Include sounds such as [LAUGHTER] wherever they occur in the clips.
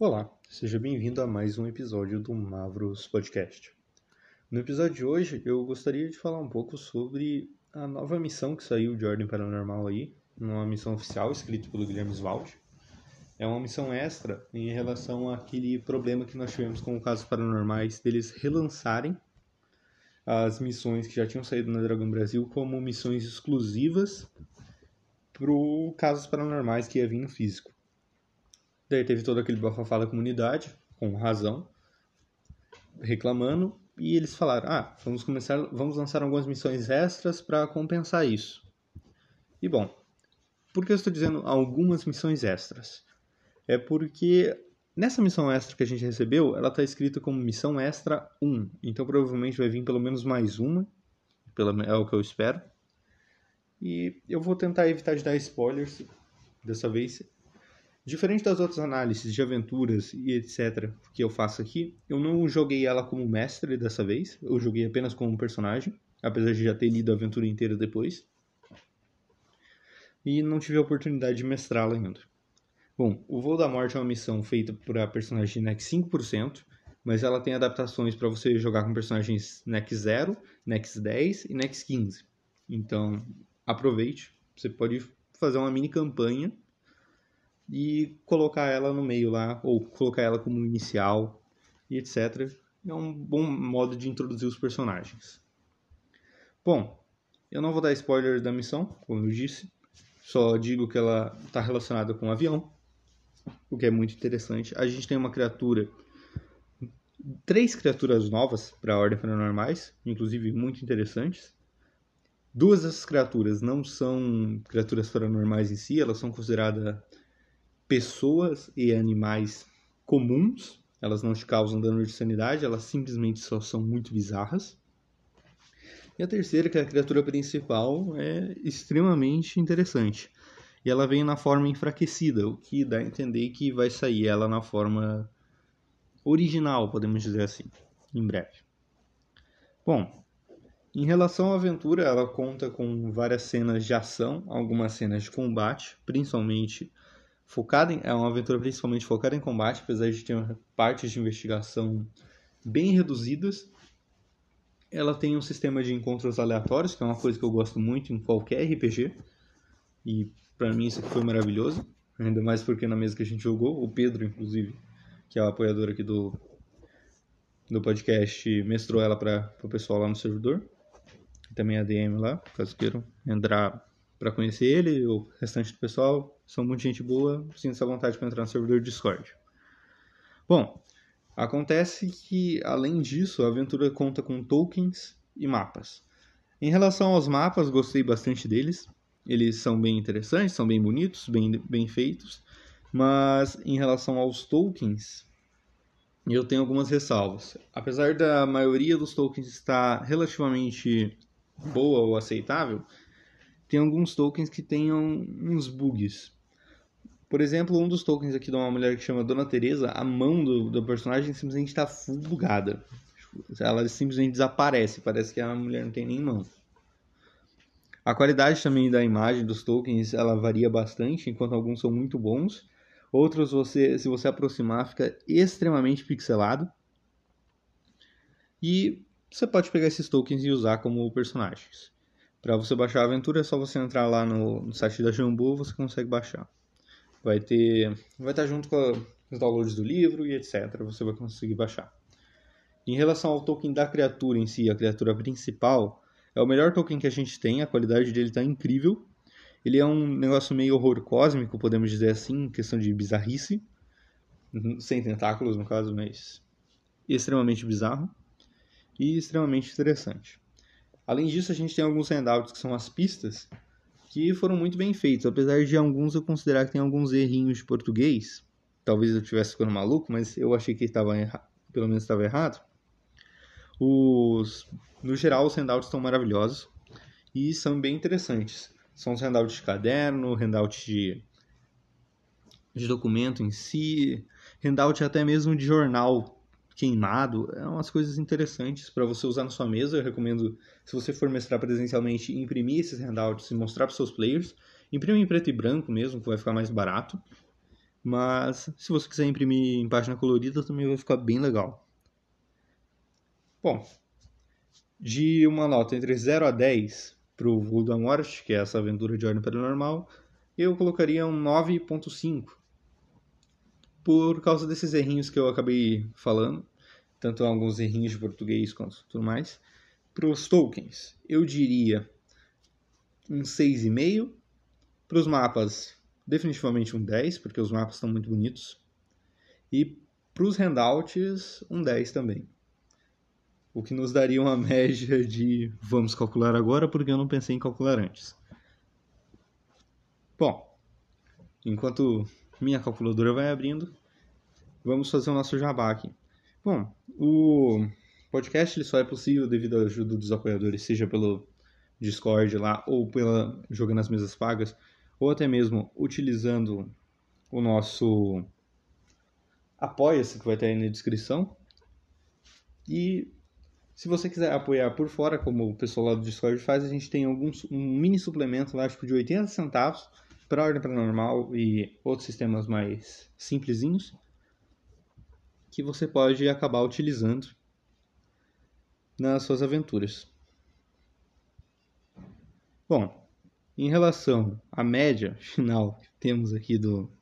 Olá, seja bem-vindo a mais um episódio do Mavros Podcast. No episódio de hoje, eu gostaria de falar um pouco sobre a nova missão que saiu de Ordem Paranormal aí, uma missão oficial escrita pelo Guilherme Swald. É uma missão extra em relação àquele problema que nós tivemos com casos paranormais deles relançarem as missões que já tinham saído na Dragão Brasil como missões exclusivas para casos paranormais que ia vir no físico. Daí teve todo aquele bafafá da comunidade, com razão, reclamando, e eles falaram: "Ah, vamos começar, vamos lançar algumas missões extras para compensar isso". E bom, por que eu estou dizendo algumas missões extras? É porque nessa missão extra que a gente recebeu, ela está escrita como missão extra 1. Então provavelmente vai vir pelo menos mais uma, pela, é o que eu espero. E eu vou tentar evitar de dar spoilers dessa vez. Diferente das outras análises de aventuras e etc. que eu faço aqui, eu não joguei ela como mestre dessa vez, eu joguei apenas como personagem, apesar de já ter lido a aventura inteira depois. E não tive a oportunidade de mestrá-la ainda. Bom, o Voo da Morte é uma missão feita para personagem NEC 5%, mas ela tem adaptações para você jogar com personagens NEC 0, NEC 10 e NEC 15. Então, aproveite, você pode fazer uma mini campanha e colocar ela no meio lá, ou colocar ela como inicial e etc. É um bom modo de introduzir os personagens. Bom, eu não vou dar spoiler da missão, como eu disse, só digo que ela está relacionada com um avião, o que é muito interessante. A gente tem uma criatura, três criaturas novas para a Ordem Paranormais, inclusive muito interessantes. Duas dessas criaturas não são criaturas paranormais em si, elas são consideradas pessoas e animais comuns, elas não te causam dano de sanidade, elas simplesmente só são muito bizarras. E a terceira, que é a criatura principal, é extremamente interessante. E ela vem na forma enfraquecida, o que dá a entender que vai sair ela na forma original, podemos dizer assim, em breve. Bom, em relação à aventura, ela conta com várias cenas de ação, algumas cenas de combate, principalmente focada em, é uma aventura principalmente focada em combate, apesar de ter partes de investigação bem reduzidas. Ela tem um sistema de encontros aleatórios, que é uma coisa que eu gosto muito em qualquer RPG. E para mim isso aqui foi maravilhoso, ainda mais porque na mesa que a gente jogou, o Pedro, inclusive, que é o apoiador aqui do, do podcast, mestrou ela para o pessoal lá no servidor. Também a DM lá, caso queiram entrar para conhecer ele, o restante do pessoal, são muito gente boa, sinta-se à vontade para entrar no servidor Discord. Bom, acontece que, além disso, a aventura conta com tokens e mapas. Em relação aos mapas, gostei bastante deles. Eles são bem interessantes, são bem bonitos, bem, bem feitos. Mas em relação aos tokens, eu tenho algumas ressalvas. Apesar da maioria dos tokens estar relativamente boa ou aceitável, tem alguns tokens que tenham uns bugs. Por exemplo, um dos tokens aqui de uma mulher que chama Dona Teresa, a mão do, do personagem simplesmente está full bugada. Ela simplesmente desaparece, parece que a mulher não tem nem mão. A qualidade também da imagem dos tokens, ela varia bastante, enquanto alguns são muito bons. Outros, você, se você aproximar, fica extremamente pixelado. E você pode pegar esses tokens e usar como personagens. Para você baixar a aventura é só você entrar lá no, no site da Jambu, você consegue baixar. Vai ter, vai estar junto com os downloads do livro e etc. Você vai conseguir baixar. Em relação ao token da criatura em si, a criatura principal, é o melhor token que a gente tem, a qualidade dele está incrível. Ele é um negócio meio horror cósmico, podemos dizer assim, questão de bizarrice. Sem tentáculos, no caso, mas extremamente bizarro e extremamente interessante. Além disso, a gente tem alguns handouts que são as pistas, que foram muito bem feitos, apesar de alguns eu considerar que tem alguns errinhos de português. Talvez eu estivesse ficando maluco, mas eu achei que estava pelo menos estava errado. Os, no geral, os handouts estão maravilhosos e são bem interessantes. São os handouts de caderno, handouts de, de documento em si, handout até mesmo de jornal queimado, é umas coisas interessantes para você usar na sua mesa. Eu recomendo, se você for mestrar presencialmente, imprimir esses handouts e mostrar para seus players. Imprime em preto e branco mesmo, que vai ficar mais barato. Mas se você quiser imprimir em página colorida também vai ficar bem legal. Bom, de uma nota entre 0 a 10 para o Voo da que é essa aventura de ordem paranormal, eu colocaria um 9.5. Por causa desses errinhos que eu acabei falando, tanto alguns errinhos de português quanto tudo mais. Para os tokens, eu diria um 6,5. Para os mapas, definitivamente um 10, porque os mapas estão muito bonitos. E para os handouts, um 10 também. O que nos daria uma [LAUGHS] média de. Vamos calcular agora, porque eu não pensei em calcular antes. Bom, enquanto minha calculadora vai abrindo, vamos fazer o nosso jabá aqui. Bom, o podcast ele só é possível devido à ajuda dos apoiadores, seja pelo Discord lá ou pela jogando as mesas pagas, ou até mesmo utilizando o nosso apoia-se que vai estar aí na descrição. E se você quiser apoiar por fora, como o pessoal lá do Discord faz, a gente tem alguns, um mini suplemento lá, tipo de 80 centavos, para ordem paranormal e outros sistemas mais simplesinhos que você pode acabar utilizando nas suas aventuras. Bom, em relação à média final que temos aqui do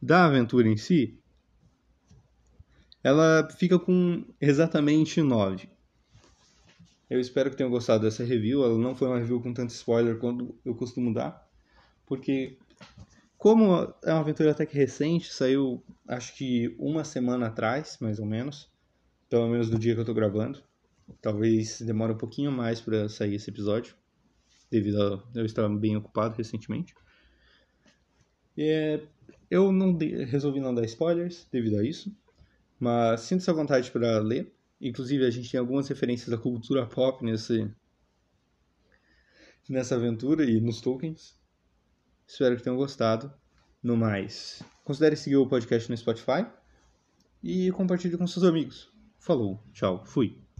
da aventura em si, ela fica com exatamente 9. Eu espero que tenham gostado dessa review. Ela não foi uma review com tanto spoiler quanto eu costumo dar, porque como é uma aventura até que recente, saiu acho que uma semana atrás, mais ou menos, pelo menos do dia que eu tô gravando. Talvez demore um pouquinho mais para sair esse episódio, devido a eu estar bem ocupado recentemente. É, eu não de, resolvi não dar spoilers devido a isso, mas sinto essa vontade para ler. Inclusive, a gente tem algumas referências da cultura pop nesse, nessa aventura e nos tokens. Espero que tenham gostado. No mais, considere seguir o podcast no Spotify e compartilhe com seus amigos. Falou, tchau, fui.